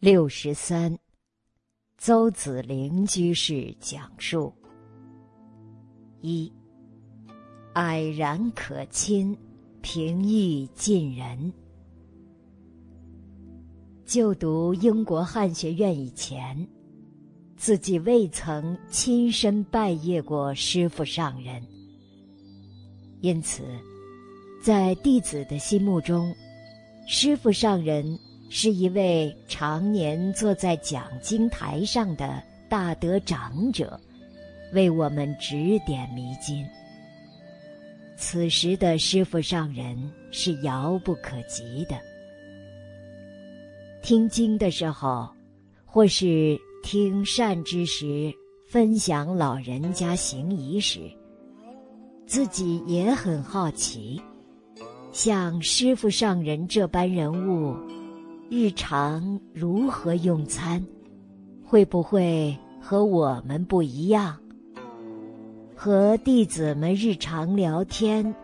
六十三，邹子陵居士讲述：一，蔼然可亲，平易近人。就读英国汉学院以前，自己未曾亲身拜谒过师傅上人，因此，在弟子的心目中，师傅上人。是一位常年坐在讲经台上的大德长者，为我们指点迷津。此时的师傅上人是遥不可及的。听经的时候，或是听善知识分享老人家行仪时，自己也很好奇，像师傅上人这般人物。日常如何用餐，会不会和我们不一样？和弟子们日常聊天，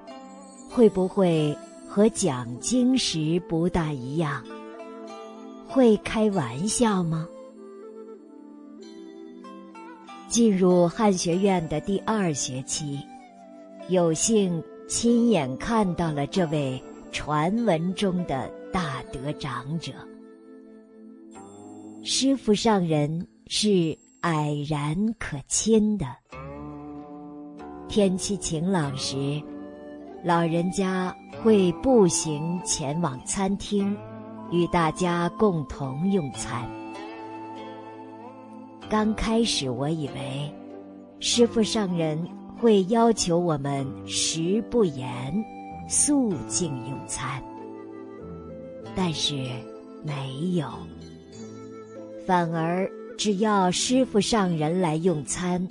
会不会和讲经时不大一样？会开玩笑吗？进入汉学院的第二学期，有幸亲眼看到了这位传闻中的。大德长者，师傅上人是蔼然可亲的。天气晴朗时，老人家会步行前往餐厅，与大家共同用餐。刚开始，我以为师傅上人会要求我们食不言，肃静用餐。但是没有，反而只要师傅上人来用餐，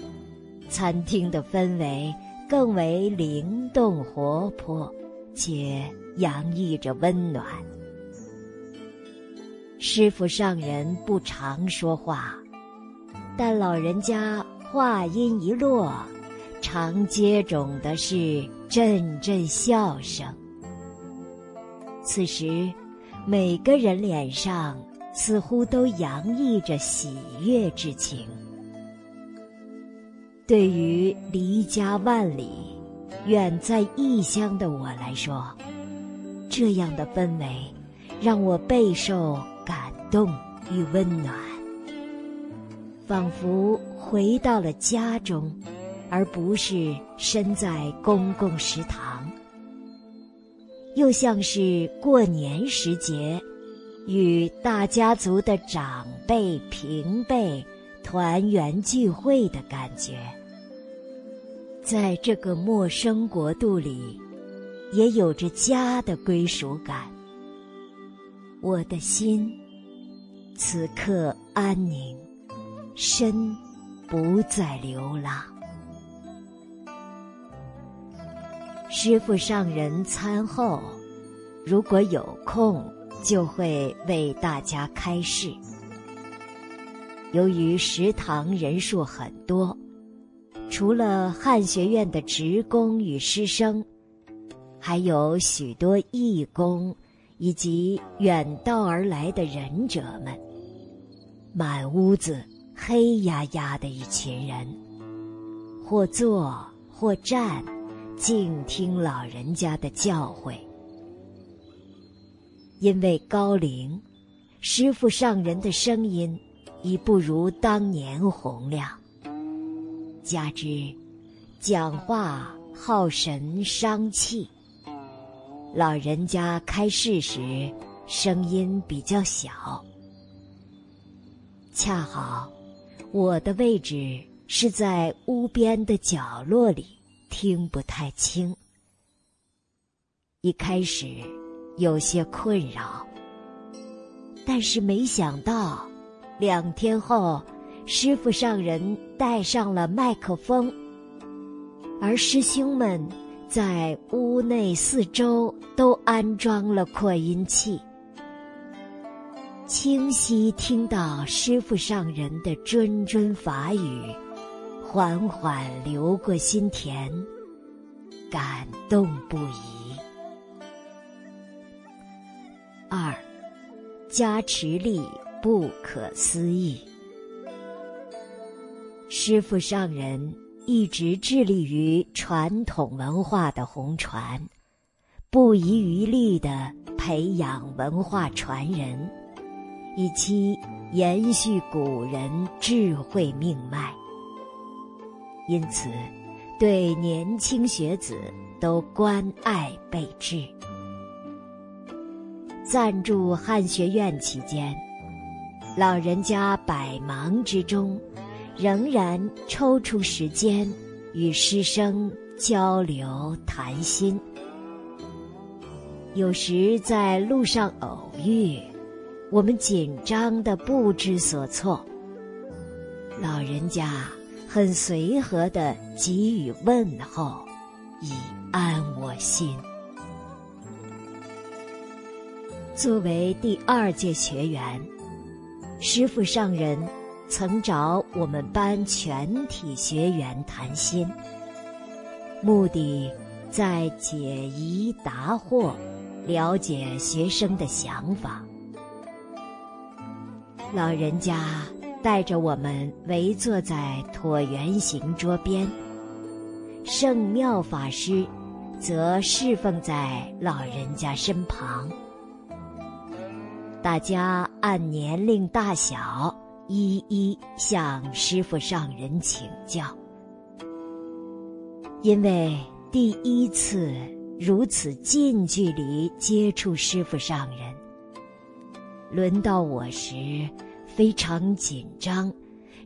餐厅的氛围更为灵动活泼，且洋溢着温暖。师傅上人不常说话，但老人家话音一落，常接踵的是阵阵笑声。此时。每个人脸上似乎都洋溢着喜悦之情。对于离家万里、远在异乡的我来说，这样的氛围让我备受感动与温暖，仿佛回到了家中，而不是身在公共食堂。又像是过年时节，与大家族的长辈平辈团圆聚会的感觉。在这个陌生国度里，也有着家的归属感。我的心此刻安宁，身不再流浪。师傅上人餐后，如果有空，就会为大家开示。由于食堂人数很多，除了汉学院的职工与师生，还有许多义工以及远道而来的忍者们，满屋子黑压压的一群人，或坐或站。静听老人家的教诲，因为高龄，师傅上人的声音已不如当年洪亮。加之讲话耗神伤气，老人家开示时声音比较小。恰好我的位置是在屋边的角落里。听不太清，一开始有些困扰，但是没想到，两天后，师傅上人带上了麦克风，而师兄们在屋内四周都安装了扩音器，清晰听到师傅上人的谆谆法语。缓缓流过心田，感动不已。二，加持力不可思议。师父上人一直致力于传统文化的红传，不遗余力地培养文化传人，以期延续古人智慧命脉。因此，对年轻学子都关爱备至。暂住汉学院期间，老人家百忙之中，仍然抽出时间与师生交流谈心。有时在路上偶遇，我们紧张的不知所措，老人家很随和的给予问候，以安我心。作为第二届学员，师傅上人曾找我们班全体学员谈心，目的在解疑答惑，了解学生的想法。老人家带着我们围坐在椭圆形桌边，圣妙法师则侍奉在老人家身旁。大家按年龄大小一一向师傅上人请教，因为第一次如此近距离接触师傅上人，轮到我时非常紧张，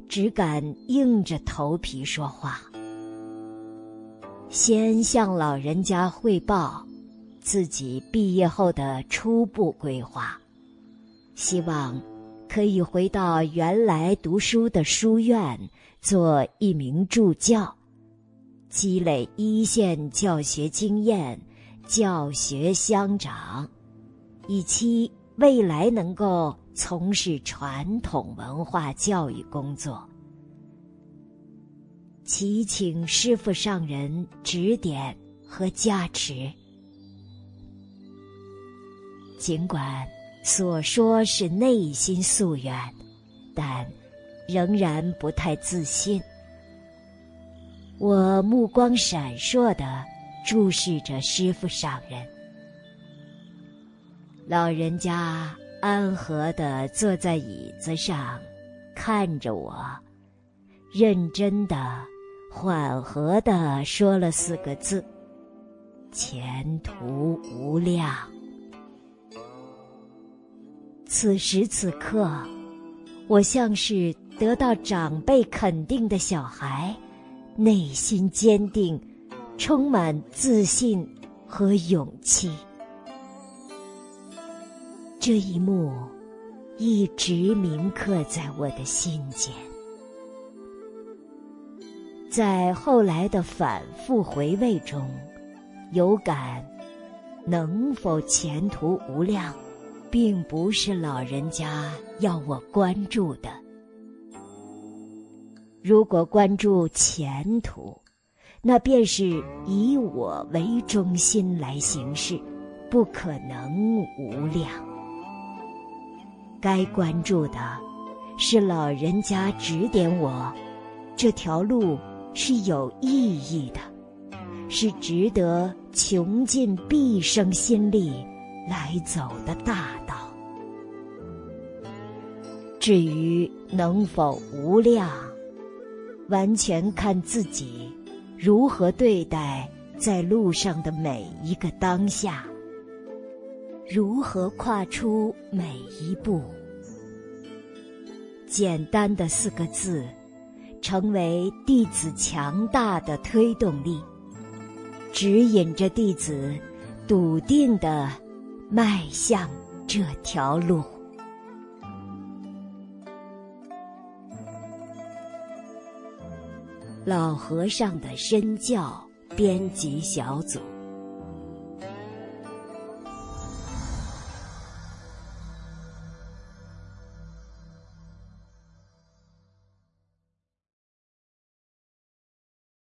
只敢硬着头皮说话。先向老人家汇报自己毕业后的初步规划。希望可以回到原来读书的书院做一名助教，积累一线教学经验，教学相长，以期未来能够从事传统文化教育工作。祈请师傅上人指点和加持。尽管。所说是内心夙愿，但仍然不太自信。我目光闪烁的注视着师傅上人，老人家安和的坐在椅子上，看着我，认真的、缓和的说了四个字：“前途无量。”此时此刻，我像是得到长辈肯定的小孩，内心坚定，充满自信和勇气。这一幕一直铭刻在我的心间，在后来的反复回味中，有感能否前途无量。并不是老人家要我关注的。如果关注前途，那便是以我为中心来行事，不可能无量。该关注的，是老人家指点我，这条路是有意义的，是值得穷尽毕生心力。来走的大道。至于能否无量，完全看自己如何对待在路上的每一个当下，如何跨出每一步。简单的四个字，成为弟子强大的推动力，指引着弟子笃定的。迈向这条路。老和尚的身教编辑小组。